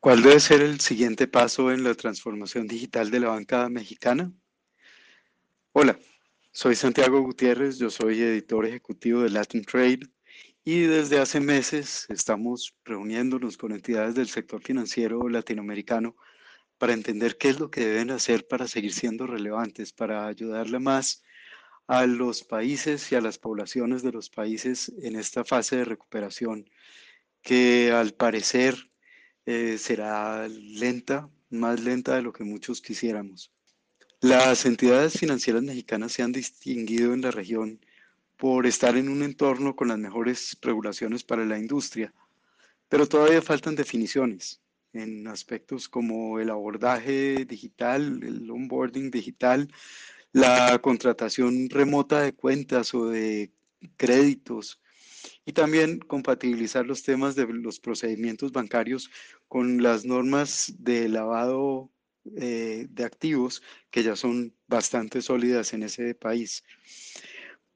¿Cuál debe ser el siguiente paso en la transformación digital de la banca mexicana? Hola, soy Santiago Gutiérrez, yo soy editor ejecutivo de Latin Trade y desde hace meses estamos reuniéndonos con entidades del sector financiero latinoamericano para entender qué es lo que deben hacer para seguir siendo relevantes, para ayudarle más a los países y a las poblaciones de los países en esta fase de recuperación, que al parecer eh, será lenta, más lenta de lo que muchos quisiéramos. Las entidades financieras mexicanas se han distinguido en la región por estar en un entorno con las mejores regulaciones para la industria, pero todavía faltan definiciones en aspectos como el abordaje digital, el onboarding digital, la contratación remota de cuentas o de créditos y también compatibilizar los temas de los procedimientos bancarios con las normas de lavado eh, de activos que ya son bastante sólidas en ese país.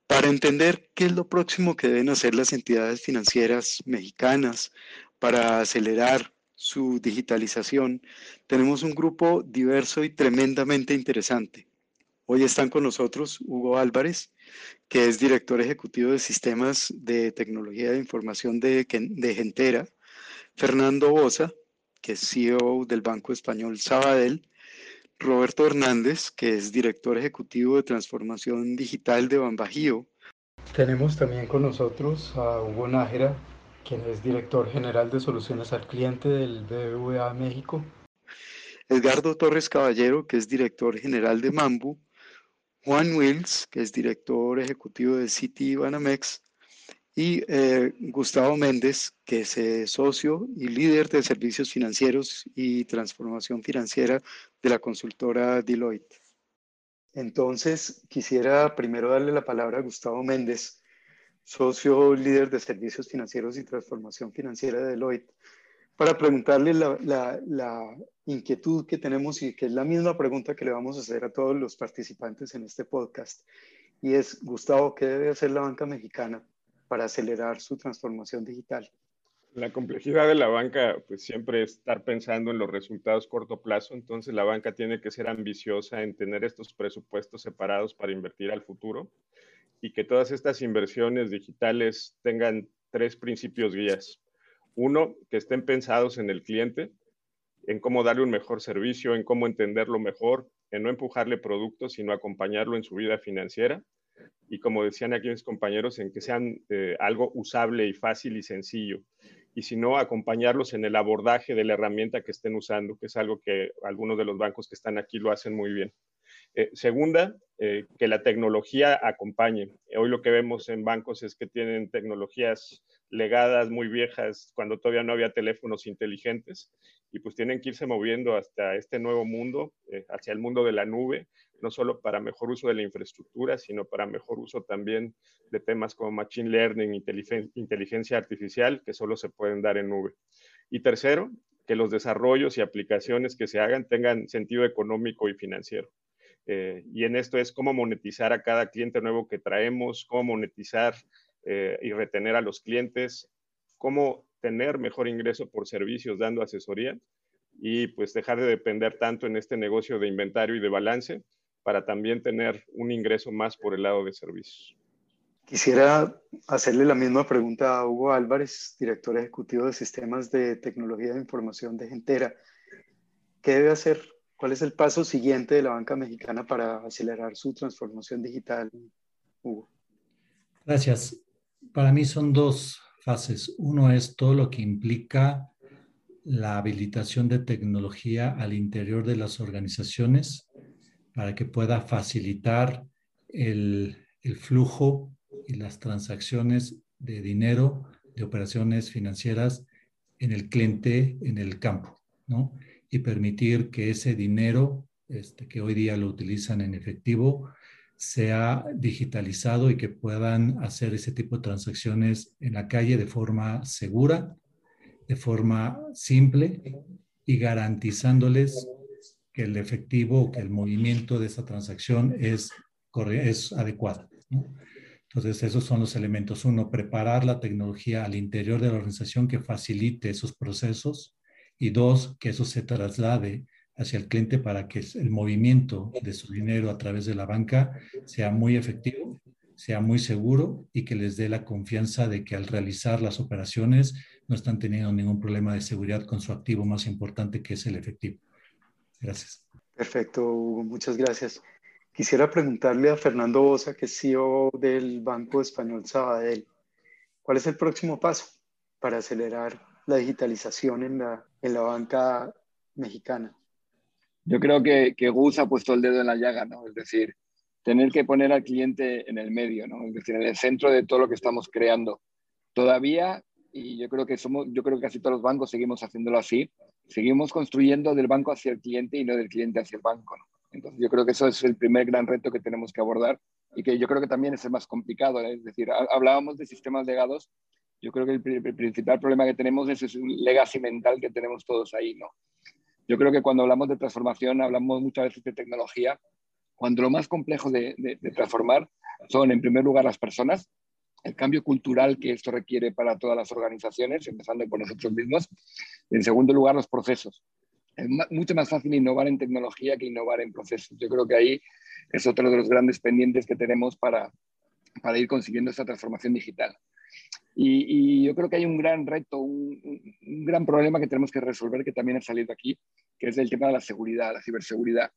Para entender qué es lo próximo que deben hacer las entidades financieras mexicanas para acelerar su digitalización, tenemos un grupo diverso y tremendamente interesante. Hoy están con nosotros Hugo Álvarez, que es director ejecutivo de sistemas de tecnología de información de, de Gentera, Fernando Bosa, que es CEO del Banco Español Sabadell, Roberto Hernández, que es director ejecutivo de transformación digital de Bambajío. Tenemos también con nosotros a Hugo Nájera, quien es director general de soluciones al cliente del BBVA México. Edgardo Torres Caballero, que es director general de Mambu, Juan Wills, que es director ejecutivo de City Banamex, y eh, Gustavo Méndez, que es eh, socio y líder de servicios financieros y transformación financiera de la consultora Deloitte. Entonces, quisiera primero darle la palabra a Gustavo Méndez, socio líder de servicios financieros y transformación financiera de Deloitte, para preguntarle la, inquietud que tenemos y que es la misma pregunta que le vamos a hacer a todos los participantes en este podcast. Y es, Gustavo, ¿qué debe hacer la banca mexicana para acelerar su transformación digital? La complejidad de la banca, pues siempre es estar pensando en los resultados corto plazo, entonces la banca tiene que ser ambiciosa en tener estos presupuestos separados para invertir al futuro y que todas estas inversiones digitales tengan tres principios guías. Uno, que estén pensados en el cliente, en cómo darle un mejor servicio, en cómo entenderlo mejor, en no empujarle productos, sino acompañarlo en su vida financiera. Y como decían aquí mis compañeros, en que sean eh, algo usable y fácil y sencillo. Y si no, acompañarlos en el abordaje de la herramienta que estén usando, que es algo que algunos de los bancos que están aquí lo hacen muy bien. Eh, segunda, eh, que la tecnología acompañe. Hoy lo que vemos en bancos es que tienen tecnologías legadas muy viejas cuando todavía no había teléfonos inteligentes y pues tienen que irse moviendo hasta este nuevo mundo, eh, hacia el mundo de la nube, no solo para mejor uso de la infraestructura, sino para mejor uso también de temas como Machine Learning, inteligencia artificial, que solo se pueden dar en nube. Y tercero, que los desarrollos y aplicaciones que se hagan tengan sentido económico y financiero. Eh, y en esto es cómo monetizar a cada cliente nuevo que traemos, cómo monetizar eh, y retener a los clientes, cómo tener mejor ingreso por servicios dando asesoría y pues dejar de depender tanto en este negocio de inventario y de balance para también tener un ingreso más por el lado de servicios. Quisiera hacerle la misma pregunta a Hugo Álvarez, director ejecutivo de Sistemas de Tecnología de Información de Gentera. ¿Qué debe hacer ¿Cuál es el paso siguiente de la banca mexicana para acelerar su transformación digital, Hugo? Gracias. Para mí son dos fases. Uno es todo lo que implica la habilitación de tecnología al interior de las organizaciones para que pueda facilitar el, flujo y las transacciones de dinero, de operaciones financieras en el cliente, en el campo, ¿no? y permitir que ese dinero este, que hoy día lo utilizan en efectivo sea digitalizado y que puedan hacer ese tipo de transacciones en la calle de forma segura, de forma simple y garantizándoles que el efectivo, que el movimiento de esa transacción es, es adecuado. Entonces, esos son los elementos. Uno, preparar la tecnología al interior de la organización que facilite esos procesos y dos, que eso se traslade hacia el cliente para que el movimiento de su dinero a través de la banca sea muy efectivo, sea muy seguro y que les dé la confianza de que al realizar las operaciones no están teniendo ningún problema de seguridad con su activo más importante que es el efectivo. Gracias. Perfecto, Hugo, muchas gracias. Quisiera preguntarle a Fernando Bosa, que es CEO del Banco Español Sabadell, ¿cuál es el próximo paso para acelerar la digitalización en la, en la banca mexicana? Yo creo que, que Gus ha puesto el dedo en la llaga, ¿no? Es decir, tener que poner al cliente en el medio, ¿no? Es decir, en el centro de todo lo que estamos creando. Todavía, y yo creo que somos, yo creo que casi todos los bancos seguimos haciéndolo así, seguimos construyendo del banco hacia el cliente y no del cliente hacia el banco, ¿no? Entonces yo creo que eso es el primer gran reto que tenemos que abordar y que yo creo que también es el más complicado. ¿eh? Es decir, hablábamos de sistemas legados, yo creo que el, principal problema que tenemos es, es un legacy mental que tenemos todos ahí, ¿no? Yo creo que cuando hablamos de transformación, hablamos muchas veces de tecnología, cuando lo más complejo de, transformar son, en primer lugar, las personas, el cambio cultural que esto requiere para todas las organizaciones, empezando por nosotros mismos, y en segundo lugar, los procesos. Es mucho más fácil innovar en tecnología que innovar en procesos. Yo creo que ahí es otro de los grandes pendientes que tenemos para, para ir consiguiendo esta transformación digital. Y, yo creo que hay un gran reto, un, un, gran problema que tenemos que resolver que también ha salido aquí, que es el tema de la seguridad, la ciberseguridad.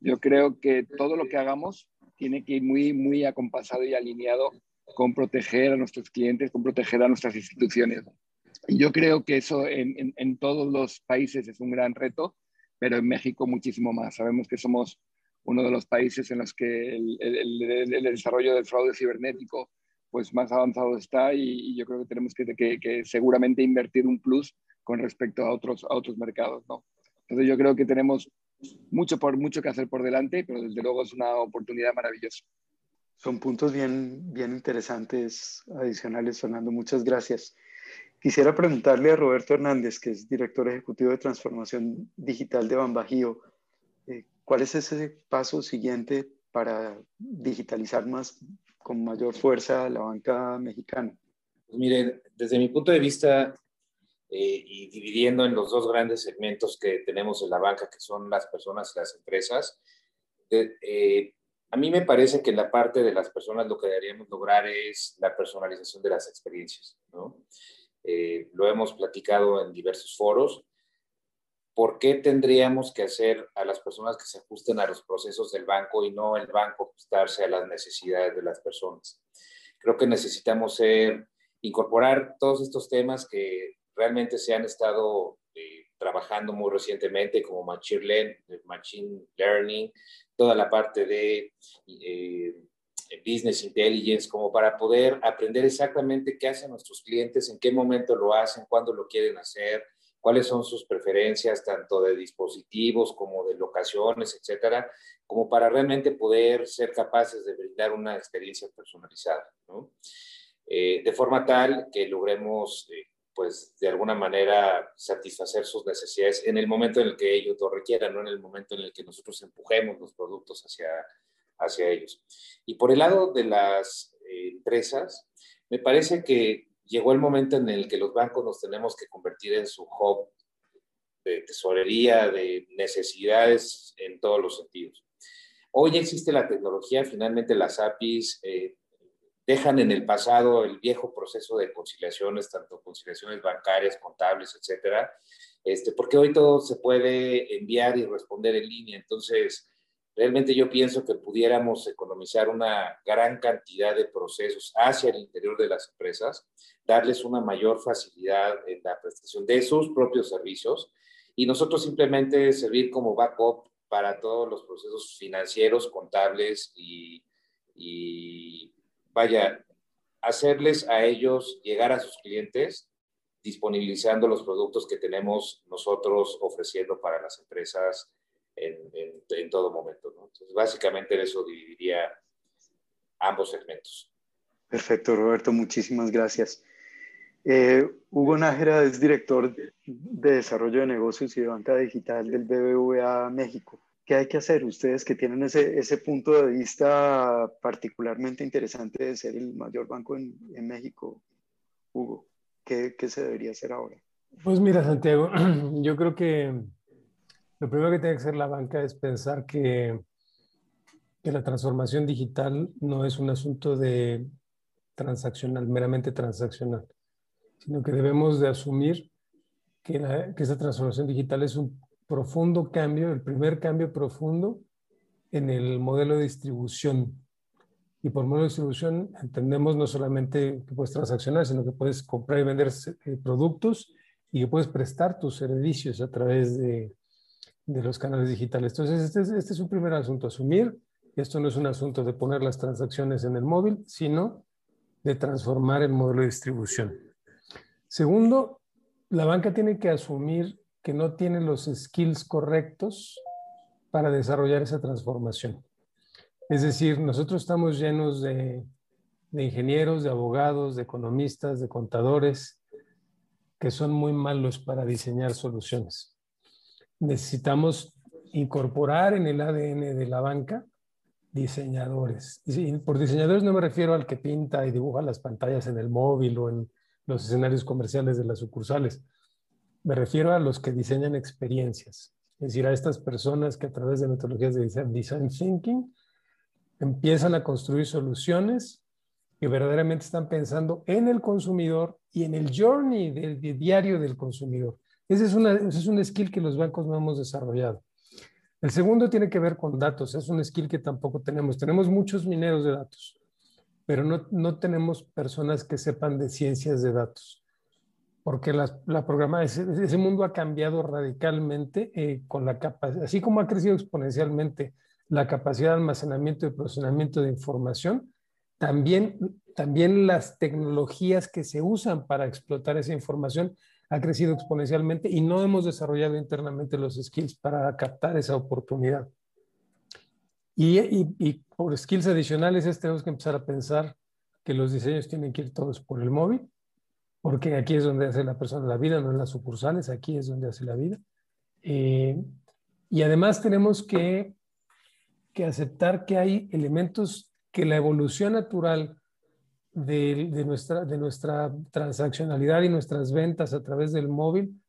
Yo creo que todo lo que hagamos tiene que ir muy, muy acompasado y alineado con proteger a nuestros clientes, con proteger a nuestras instituciones. Y yo creo que eso en, en, todos los países es un gran reto, pero en México muchísimo más. Sabemos que somos uno de los países en los que el, el, el desarrollo del fraude cibernético pues más avanzado está y, yo creo que tenemos que, que, seguramente invertir un plus con respecto a otros, a otros mercados. ¿no? Entonces yo creo que tenemos mucho, por, mucho que hacer por delante, pero desde luego es una oportunidad maravillosa. Son puntos bien, bien interesantes adicionales, Fernando. Muchas gracias. Quisiera preguntarle a Roberto Hernández, que es director ejecutivo de transformación digital de Bambajío, eh, ¿cuál es ese paso siguiente para digitalizar más con mayor fuerza la banca mexicana? Pues miren, desde mi punto de vista, eh, y dividiendo en los dos grandes segmentos que tenemos en la banca, que son las personas y las empresas, eh, a mí me parece que en la parte de las personas lo que deberíamos lograr es la personalización de las experiencias. ¿no? Eh, lo hemos platicado en diversos foros. ¿Por qué tendríamos que hacer a las personas que se ajusten a los procesos del banco y no el banco ajustarse a las necesidades de las personas? Creo que necesitamos incorporar todos estos temas que realmente se han estado eh, trabajando muy recientemente como Machine, Machine Learning, toda la parte de eh, Business Intelligence, como para poder aprender exactamente qué hacen nuestros clientes, en qué momento lo hacen, cuándo lo quieren hacer, cuáles son sus preferencias, tanto de dispositivos como de locaciones, etcétera, como para realmente poder ser capaces de brindar una experiencia personalizada, ¿no? Eh, de forma tal que logremos, eh, pues, de alguna manera satisfacer sus necesidades en el momento en el que ellos lo requieran, no en el momento en el que nosotros empujemos los productos hacia, hacia ellos. Y por el lado de las eh, empresas, me parece que llegó el momento en el que los bancos nos tenemos que convertir en su hub de tesorería, de necesidades en todos los sentidos. Hoy existe la tecnología, finalmente las APIs eh, dejan en el pasado el viejo proceso de conciliaciones, tanto conciliaciones bancarias, contables, etcétera, este, porque hoy todo se puede enviar y responder en línea. Entonces, Realmente yo pienso que pudiéramos economizar una gran cantidad de procesos hacia el interior de las empresas, darles una mayor facilidad en la prestación de sus propios servicios y nosotros simplemente servir como backup para todos los procesos financieros, contables y, y vaya, hacerles a ellos llegar a sus clientes disponibilizando los productos que tenemos nosotros ofreciendo para las empresas en, todo momento. Entonces, básicamente en eso dividiría ambos segmentos. Perfecto, Roberto, muchísimas gracias. Eh, Hugo Nájera es director de Desarrollo de Negocios y de Banca Digital del BBVA México. ¿Qué hay que hacer ustedes que tienen ese, ese punto de vista particularmente interesante de ser el mayor banco en, en México, Hugo? ¿Qué, ¿Qué, se debería hacer ahora? Pues mira, Santiago, yo creo que lo primero que tiene que hacer la banca es pensar que, que la transformación digital no es un asunto de transaccional, meramente transaccional, sino que debemos de asumir que, que esa transformación digital es un profundo cambio, el primer cambio profundo en el modelo de distribución. Y por modelo de distribución entendemos no solamente que puedes transaccionar, sino que puedes comprar y vender eh, productos y que puedes prestar tus servicios a través de, de los canales digitales. Entonces, este es, este es un primer asunto, asumir esto no es un asunto de poner las transacciones en el móvil, sino de transformar el modelo de distribución. Segundo, la banca tiene que asumir que no tiene los skills correctos para desarrollar esa transformación. Es decir, nosotros estamos llenos de, ingenieros, de abogados, de economistas, de contadores, que son muy malos para diseñar soluciones. Necesitamos incorporar en el ADN de la banca diseñadores. Y por diseñadores no me refiero al que pinta y dibuja las pantallas en el móvil o en los escenarios comerciales de las sucursales. Me refiero a los que diseñan experiencias, es decir, a estas personas que a través de metodologías de design thinking empiezan a construir soluciones que verdaderamente están pensando en el consumidor y en el journey del, diario del consumidor. Ese es, una, ese es un skill que los bancos no hemos desarrollado. El segundo tiene que ver con datos. Es un skill que tampoco tenemos. Tenemos muchos mineros de datos, pero no, no tenemos personas que sepan de ciencias de datos. Porque la, la programa, ese, mundo ha cambiado radicalmente eh, con la capacidad, así como ha crecido exponencialmente la capacidad de almacenamiento y procesamiento de información, también, también las tecnologías que se usan para explotar esa información ha crecido exponencialmente y no hemos desarrollado internamente los skills para captar esa oportunidad. Y, y, por skills adicionales es, tenemos que empezar a pensar que los diseños tienen que ir todos por el móvil, porque aquí es donde hace la persona la vida, no en las sucursales, aquí es donde hace la vida. Eh, y además tenemos que, que aceptar que hay elementos que la evolución natural de, nuestra, de nuestra transaccionalidad y nuestras ventas a través del móvil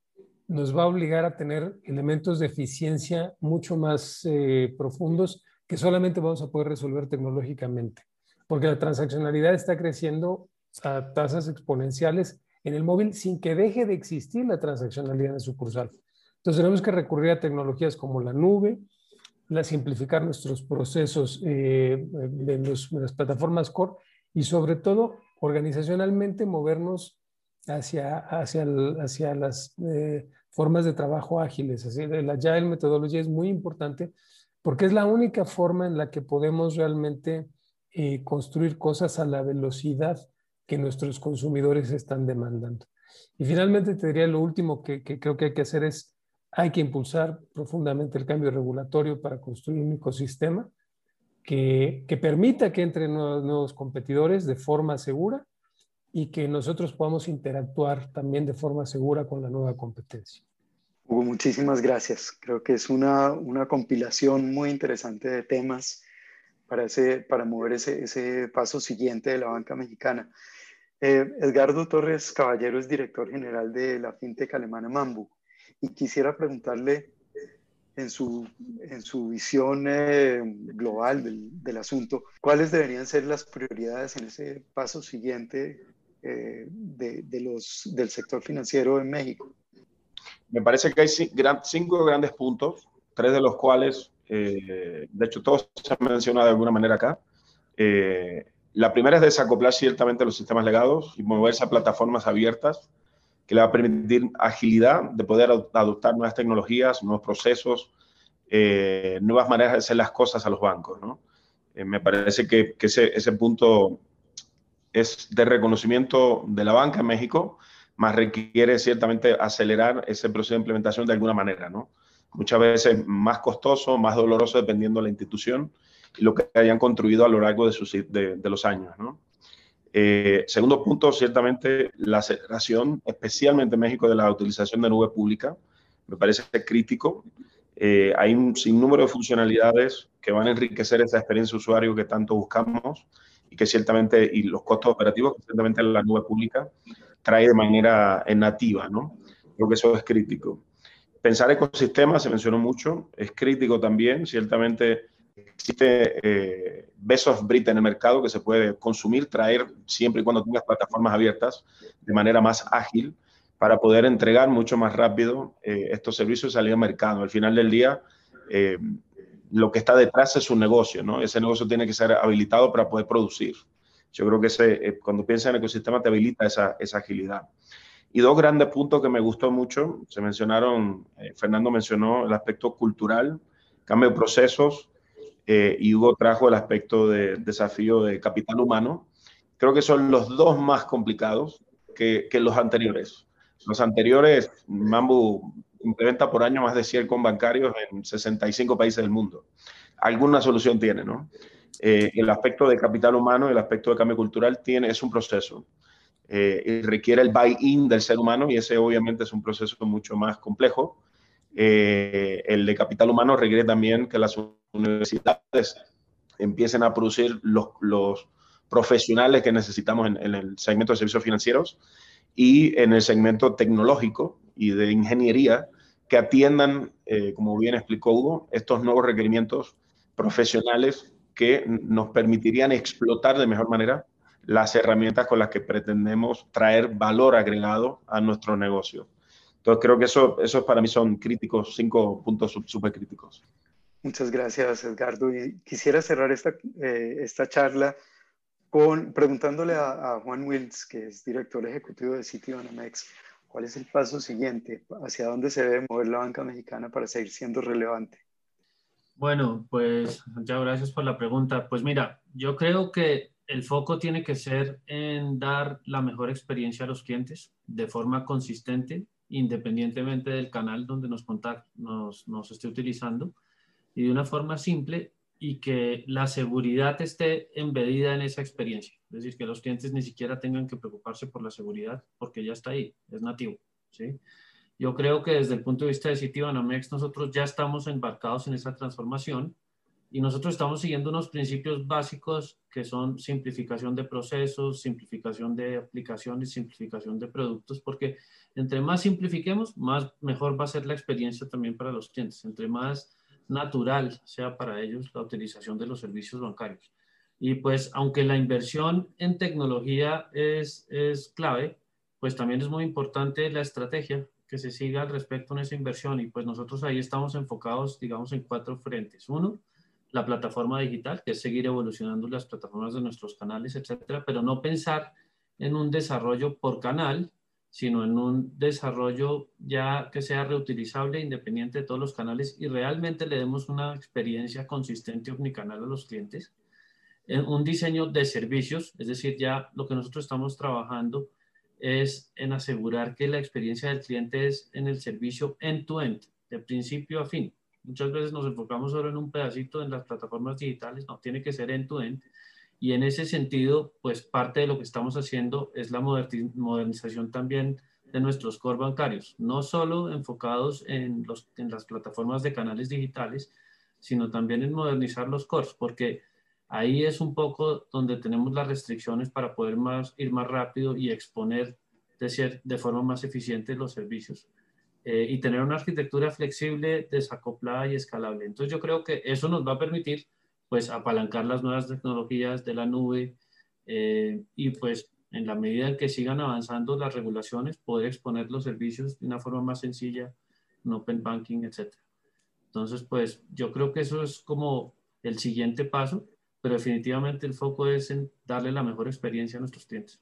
nos va a obligar a tener elementos de eficiencia mucho más eh, profundos que solamente vamos a poder resolver tecnológicamente, porque la transaccionalidad está creciendo a tasas exponenciales en el móvil sin que deje de existir la transaccionalidad en sucursal. Entonces tenemos que recurrir a tecnologías como la nube, la simplificar nuestros procesos eh, las plataformas core y sobre todo organizacionalmente movernos hacia, hacia, hacia las eh, formas de trabajo ágiles. Así, la Agile metodología es muy importante porque es la única forma en la que podemos realmente eh, construir cosas a la velocidad que nuestros consumidores están demandando. Y finalmente te diría lo último que, que creo que hay que hacer es, hay que impulsar profundamente el cambio regulatorio para construir un ecosistema que, permita que entren nuevos, competidores de forma segura y que nosotros podamos interactuar también de forma segura con la nueva competencia. Hugo, muchísimas gracias. Creo que es una, una compilación muy interesante de temas para, ese, para mover ese, ese paso siguiente de la banca mexicana. Eh, Edgardo Torres Caballero es director general de la fintech alemana Mambu y quisiera preguntarle en su, en su visión eh, global del, del, asunto, ¿cuáles deberían ser las prioridades en ese paso siguiente eh, de, de, los, del sector financiero en México? Me parece que hay cinco grandes puntos, tres de los cuales, eh, de hecho, todos se han mencionado de alguna manera acá. la primera es desacoplar ciertamente los sistemas legados y moverse a plataformas abiertas que le va a permitir agilidad de poder adoptar nuevas tecnologías, nuevos procesos, eh, nuevas maneras de hacer las cosas a los bancos. ¿no? Eh, me parece que, ese, punto es de reconocimiento de la banca en México, más requiere ciertamente acelerar ese proceso de implementación de alguna manera. ¿no? Muchas veces más costoso, más doloroso dependiendo de la institución y lo que hayan construido a lo largo de, sus, de los años. ¿no? Eh, segundo punto, ciertamente la aceleración, especialmente en México, de la utilización de nube pública, me parece crítico. Eh, hay un sinnúmero de funcionalidades que van a enriquecer esa experiencia de usuario que tanto buscamos y que ciertamente, y los costos operativos que ciertamente la nube pública trae de manera nativa, ¿no? Creo que eso es crítico. Pensar ecosistemas, se mencionó mucho, es crítico también. Ciertamente existe eh, best of en el mercado que se puede consumir, traer siempre y cuando tengas plataformas abiertas de manera más ágil para poder entregar mucho más rápido eh, estos servicios y salir al mercado. Al final del día, eh, lo que está detrás es un negocio, ¿no? Ese negocio tiene que ser habilitado para poder producir. Yo creo que ese, eh, cuando piensas en ecosistema te habilita esa, esa, agilidad. Y dos grandes puntos que me gustó mucho, se mencionaron, Fernando mencionó el aspecto cultural, cambio de procesos, y Hugo trajo el aspecto de desafío de capital humano. Creo que son los dos más complicados que, los anteriores. Los anteriores, Mambu implementa por año más de 100 con bancarios en 65 países del mundo. Alguna solución tiene, ¿no? Eh, el aspecto de capital humano, el aspecto de cambio cultural tiene, es un proceso. Eh, requiere el buy-in del ser humano y ese obviamente es un proceso mucho más complejo. Eh, el de capital humano requiere también que las universidades empiecen a producir los, profesionales que necesitamos en, el segmento de servicios financieros y en el segmento tecnológico y de ingeniería que atiendan, eh, como bien explicó Hugo, estos nuevos requerimientos profesionales que nos permitirían explotar de mejor manera las herramientas con las que pretendemos traer valor agregado a nuestro negocio. Entonces creo que eso, esos para mí son críticos, cinco puntos súper críticos. Muchas gracias, Edgardo. Quisiera cerrar esta, eh, esta charla con, preguntándole a, Juan Wills, que es director ejecutivo de Citibanamex, ¿cuál es el paso siguiente? ¿Hacia dónde se debe mover la banca mexicana para seguir siendo relevante? Bueno, pues muchas gracias por la pregunta. Pues mira, yo creo que el foco tiene que ser en dar la mejor experiencia a los clientes de forma consistente, independientemente del canal donde nos, nos, nos esté utilizando, y de una forma simple y que la seguridad esté embedida en esa experiencia. Es decir, que los clientes ni siquiera tengan que preocuparse por la seguridad porque ya está ahí, es nativo. ¿sí? Yo creo que desde el punto de vista de Citibanamex nosotros ya estamos embarcados en esa transformación y nosotros estamos siguiendo unos principios básicos que son simplificación de procesos, simplificación de aplicaciones, simplificación de productos, porque entre más simplifiquemos, más mejor va a ser la experiencia también para los clientes. Entre más natural sea para ellos la utilización de los servicios bancarios. Y pues aunque la inversión en tecnología es, es clave, pues también es muy importante la estrategia que se siga al respecto en esa inversión. Y pues nosotros ahí estamos enfocados, digamos, en cuatro frentes. Uno, la plataforma digital, que es seguir evolucionando las plataformas de nuestros canales, etcétera, pero no pensar en un desarrollo por canal, sino en un desarrollo ya que sea reutilizable, independiente de todos los canales y realmente le demos una experiencia consistente omnicanal a los clientes. En un diseño de servicios, es decir, ya lo que nosotros estamos trabajando es en asegurar que la experiencia del cliente es en el servicio end-to-end, de principio a fin. Muchas veces nos enfocamos solo en un pedacito en las plataformas digitales, no, tiene que ser end-to-end. end to end y en ese sentido, pues parte de lo que estamos haciendo es la modernización también de nuestros core bancarios, no solo enfocados en, los, en las plataformas de canales digitales, sino también en modernizar los cores, porque ahí es un poco donde tenemos las restricciones para poder más, ir más rápido y exponer de, ser, de forma más eficiente los servicios eh, y tener una arquitectura flexible, desacoplada y escalable. Entonces yo creo que eso nos va a permitir pues apalancar las nuevas tecnologías de la nube eh, y pues en la medida en que sigan avanzando las regulaciones, poder exponer los servicios de una forma más sencilla, en open banking, etc. Entonces, pues yo creo que eso es como el siguiente paso, pero definitivamente el foco es en darle la mejor experiencia a nuestros clientes.